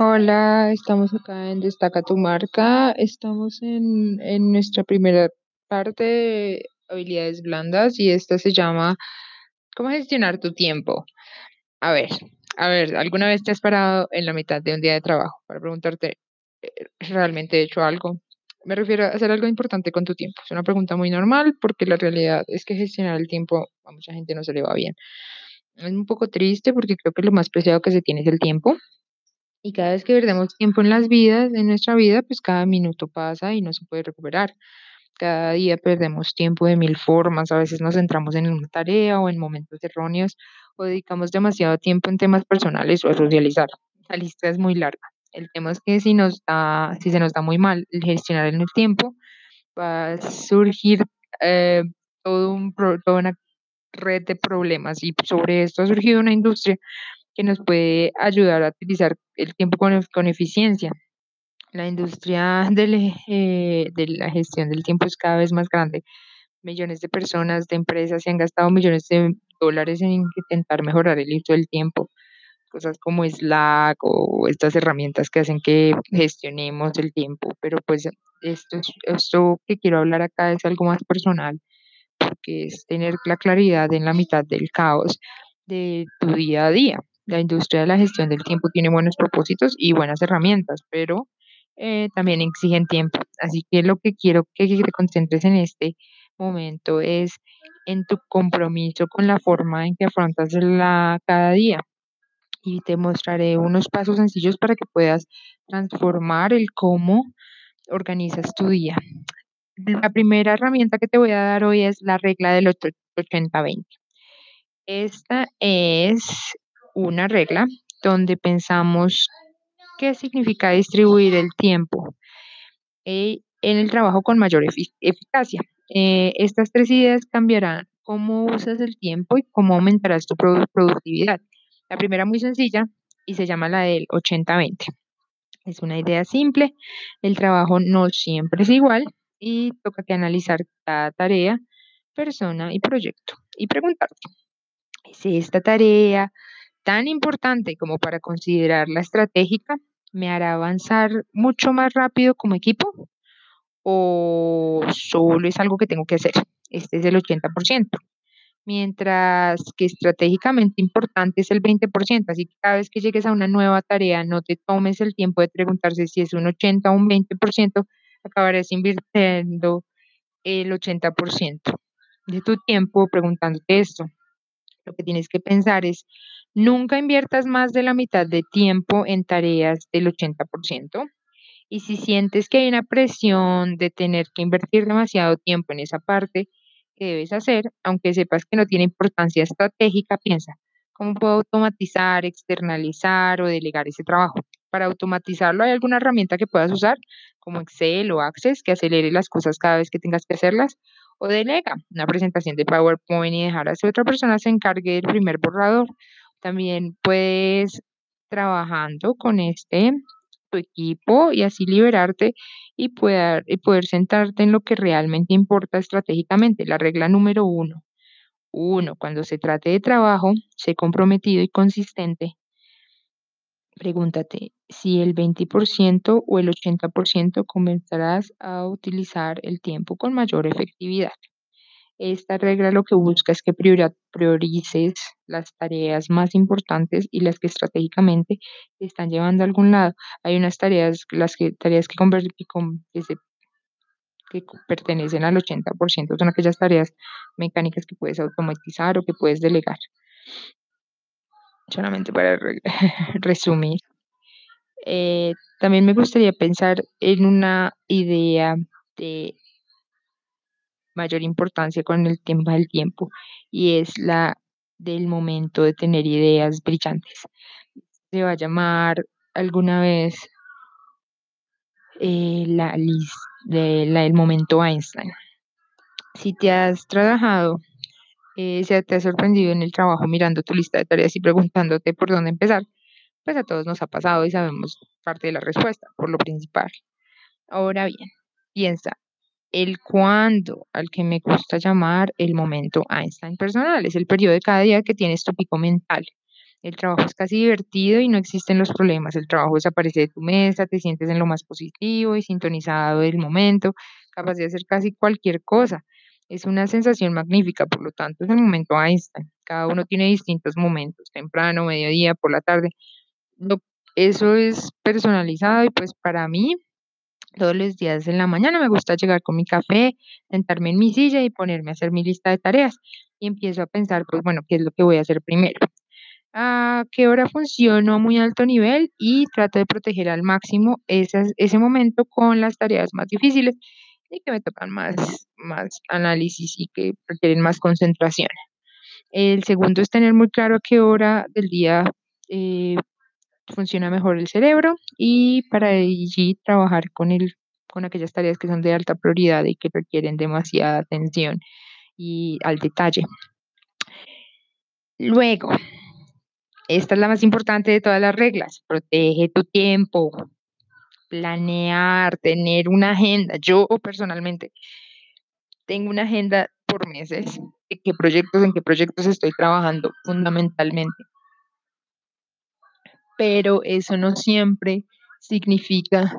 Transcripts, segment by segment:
Hola, estamos acá en Destaca tu marca. Estamos en, en nuestra primera parte de habilidades blandas y esta se llama ¿Cómo gestionar tu tiempo? A ver, a ver, ¿alguna vez te has parado en la mitad de un día de trabajo para preguntarte, eh, ¿realmente he hecho algo? Me refiero a hacer algo importante con tu tiempo. Es una pregunta muy normal porque la realidad es que gestionar el tiempo a mucha gente no se le va bien. Es un poco triste porque creo que lo más preciado que se tiene es el tiempo y cada vez que perdemos tiempo en las vidas, en nuestra vida, pues cada minuto pasa y no se puede recuperar. Cada día perdemos tiempo de mil formas, a veces nos centramos en una tarea o en momentos erróneos o dedicamos demasiado tiempo en temas personales o a socializar. La lista es muy larga. El tema es que si nos da, si se nos da muy mal gestionar el tiempo, va a surgir eh, todo un, toda una red de problemas y sobre esto ha surgido una industria que nos puede ayudar a utilizar el tiempo con, con eficiencia. La industria del, eh, de la gestión del tiempo es cada vez más grande. Millones de personas, de empresas se han gastado millones de dólares en intentar mejorar el uso del tiempo. Cosas como Slack o estas herramientas que hacen que gestionemos el tiempo. Pero pues esto, es- esto que quiero hablar acá es algo más personal que es tener la claridad en la mitad del caos de tu día a día. La industria de la gestión del tiempo tiene buenos propósitos y buenas herramientas, pero eh, también exigen tiempo. Así que lo que quiero que te concentres en este momento es en tu compromiso con la forma en que afrontas la, cada día. Y te mostraré unos pasos sencillos para que puedas transformar el cómo organizas tu día. La primera herramienta que te voy a dar hoy es la regla del ocho- 80-20. Esta es una regla donde pensamos qué significa distribuir el tiempo eh, en el trabajo con mayor efi- eficacia. Eh, estas tres ideas cambiarán cómo usas el tiempo y cómo aumentarás tu produ- productividad. La primera muy sencilla y se llama la del 80-20. Es una idea simple, el trabajo no siempre es igual y toca que analizar cada tarea, persona y proyecto y preguntarte, ¿es esta tarea tan importante como para considerarla estratégica? ¿Me hará avanzar mucho más rápido como equipo o solo es algo que tengo que hacer? Este es el 80%, mientras que estratégicamente importante es el 20%, así que cada vez que llegues a una nueva tarea, no te tomes el tiempo de preguntarse si es un 80 o un 20%, acabarás invirtiendo el 80% de tu tiempo preguntándote esto. Lo que tienes que pensar es, nunca inviertas más de la mitad de tiempo en tareas del 80%. Y si sientes que hay una presión de tener que invertir demasiado tiempo en esa parte que debes hacer, aunque sepas que no tiene importancia estratégica, piensa, ¿cómo puedo automatizar, externalizar o delegar ese trabajo? Para automatizarlo, ¿hay alguna herramienta que puedas usar, como Excel o Access, que acelere las cosas cada vez que tengas que hacerlas? O delega una presentación de PowerPoint y dejar a que otra persona se encargue del primer borrador. También puedes trabajando con este tu equipo y así liberarte y poder, y poder centrarte en lo que realmente importa estratégicamente. La regla número uno. Uno, cuando se trate de trabajo, sé comprometido y consistente. Pregúntate si el 20% o el 80% comenzarás a utilizar el tiempo con mayor efectividad. Esta regla lo que busca es que priorices las tareas más importantes y las que estratégicamente te están llevando a algún lado. Hay unas tareas, las que, tareas que, que que pertenecen al 80%, son aquellas tareas mecánicas que puedes automatizar o que puedes delegar. Solamente para re- resumir. Eh, también me gustaría pensar en una idea de mayor importancia con el tema del tiempo y es la del momento de tener ideas brillantes. Se va a llamar alguna vez eh, la lis- de la del momento Einstein. Si te has trabajado, eh, si te has sorprendido en el trabajo mirando tu lista de tareas y preguntándote por dónde empezar, pues a todos nos ha pasado y sabemos parte de la respuesta, por lo principal. Ahora bien, piensa, el cuándo, al que me gusta llamar el momento Einstein personal, es el periodo de cada día que tienes tu pico mental. El trabajo es casi divertido y no existen los problemas. El trabajo desaparece de tu mesa, te sientes en lo más positivo y sintonizado del momento, capaz de hacer casi cualquier cosa. Es una sensación magnífica, por lo tanto, es el momento Einstein. Cada uno tiene distintos momentos, temprano, mediodía, por la tarde. Eso es personalizado y pues para mí todos los días en la mañana me gusta llegar con mi café, sentarme en mi silla y ponerme a hacer mi lista de tareas. Y empiezo a pensar, pues bueno, ¿qué es lo que voy a hacer primero? ¿A qué hora funciono a muy alto nivel? Y trato de proteger al máximo esas- ese momento con las tareas más difíciles y que me tocan más, más análisis y que requieren más concentración. El segundo es tener muy claro a qué hora del día eh, funciona mejor el cerebro y para allí trabajar con el, con aquellas tareas que son de alta prioridad y que requieren demasiada atención y al detalle. Luego, esta es la más importante de todas las reglas, protege tu tiempo, planear, tener una agenda. Yo personalmente tengo una agenda por meses de qué proyectos, en qué proyectos estoy trabajando fundamentalmente, pero eso no siempre significa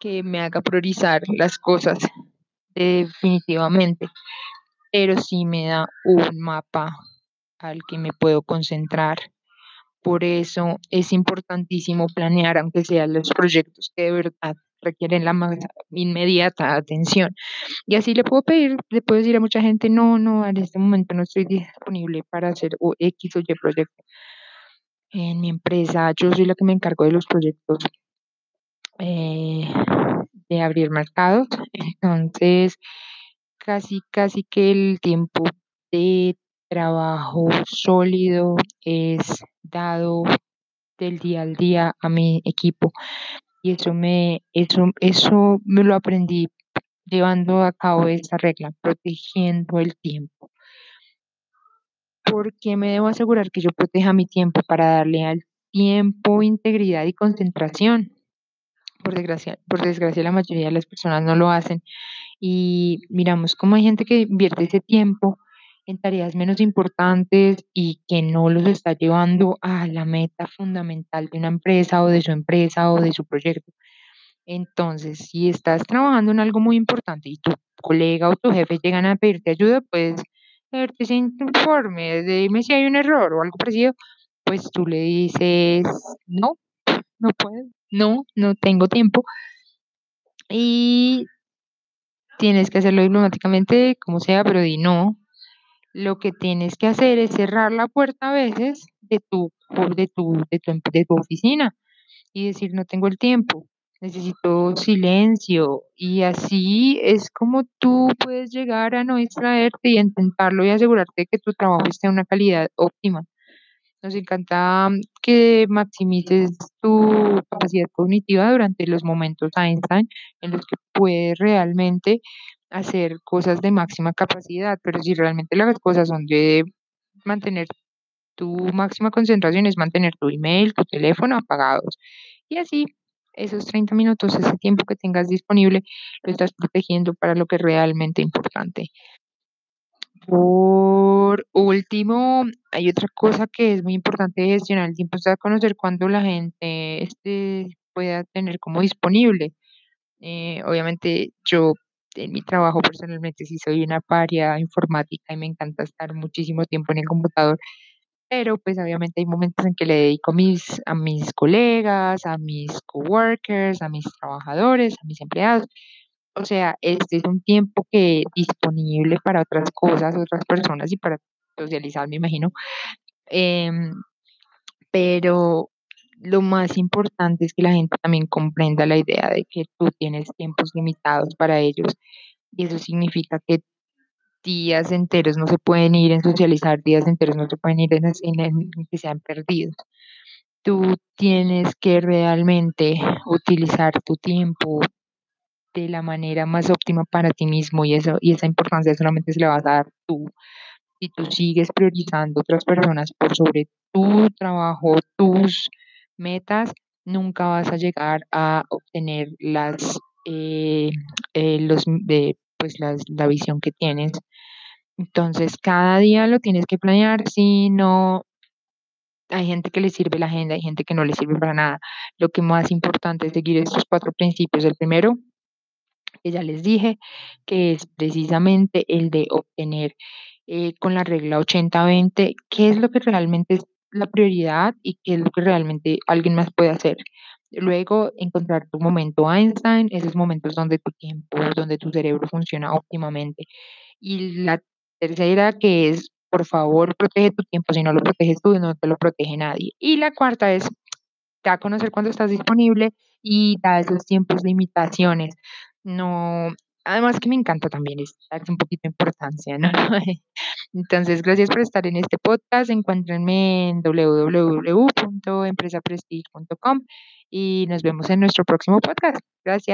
que me haga priorizar las cosas definitivamente, pero sí me da un mapa al que me puedo concentrar. Por eso es importantísimo planear, aunque sean los proyectos que de verdad requieren la más inmediata atención. Y así le puedo pedir, le puedo decir a mucha gente, no, no, en este momento no estoy disponible para hacer o X o Y proyecto. En mi empresa, yo soy la que me encargo de los proyectos eh, de abrir mercados. Entonces, casi, casi que el tiempo de trabajo sólido es dado del día al día a mi equipo. Y eso me, eso, eso me lo aprendí llevando a cabo esta regla, protegiendo el tiempo. Porque me debo asegurar que yo proteja mi tiempo para darle al tiempo integridad y concentración. Por desgracia, por desgracia, la mayoría de las personas no lo hacen y miramos cómo hay gente que invierte ese tiempo en tareas menos importantes y que no los está llevando a la meta fundamental de una empresa o de su empresa o de su proyecto. Entonces, si estás trabajando en algo muy importante y tu colega o tu jefe llegan a pedirte ayuda, pues leerte ese informe, dime si hay un error o algo parecido, pues tú le dices, no, no puedo, no, no tengo tiempo y tienes que hacerlo diplomáticamente, como sea, pero di no. Lo que tienes que hacer es cerrar la puerta a veces de tu, de tu, de tu, em- de tu oficina y decir no tengo el tiempo, necesito silencio y así es como tú puedes llegar a no distraerte y intentarlo y asegurarte que tu trabajo esté a una calidad óptima. Nos encanta mm, que maximices tu capacidad cognitiva durante los momentos Einstein en los que puedes realmente hacer cosas de máxima capacidad, pero si realmente las cosas son de mantener tu máxima concentración es mantener tu email, tu teléfono apagados. Y así, esos 30 minutos, ese tiempo que tengas disponible, lo estás protegiendo para lo que es realmente importante. Por último, hay otra cosa que es muy importante gestionar el tiempo, es conocer cuándo la gente este, pueda tener como disponible. Eh, obviamente yo en mi trabajo personalmente sí soy una paria informática y me encanta estar muchísimo tiempo en el computador, pero pues obviamente hay momentos en que le dedico mis, a mis colegas, a mis coworkers, a mis trabajadores, a mis empleados. O sea, este es un tiempo que disponible para otras cosas, otras personas y para socializar, me imagino. Em, pero lo más importante es que la gente también comprenda la idea de que tú tienes tiempos limitados para ellos y eso significa que días enteros no se pueden ir en socializar, días enteros no se pueden ir en, en que sean perdidos. Tú tienes que realmente utilizar tu tiempo de la manera más óptima para ti mismo y eso y esa importancia solamente se la vas a dar tú. Si tú sigues priorizando otras personas por sobre tu trabajo, tus metas, nunca vas a llegar a obtener las eh, eh, los de pues la visión que tienes. Entonces, cada día lo tienes que planear, si no hay gente que le sirve la agenda, hay gente que no le sirve para nada. Lo que más importante es seguir estos cuatro principios. El primero, que ya les dije, que es precisamente el de obtener eh, con la regla 80-20 qué es lo que realmente la prioridad y qué es lo que realmente alguien más puede hacer. Luego, encontrar tu momento Einstein, esos momentos donde tu tiempo, donde tu cerebro funciona óptimamente. Y la tercera, que es, por favor, protege tu tiempo, si no lo proteges tú, no te lo protege nadie. Y la cuarta es, da a conocer cuándo estás disponible y da esos tiempos de imitaciones. No, además que me encanta también es darse un poquito de importancia, ¿no? Entonces, gracias por estar en este podcast. Encuéntrenme en www.empresaprestige.com y nos vemos en nuestro próximo podcast. Gracias.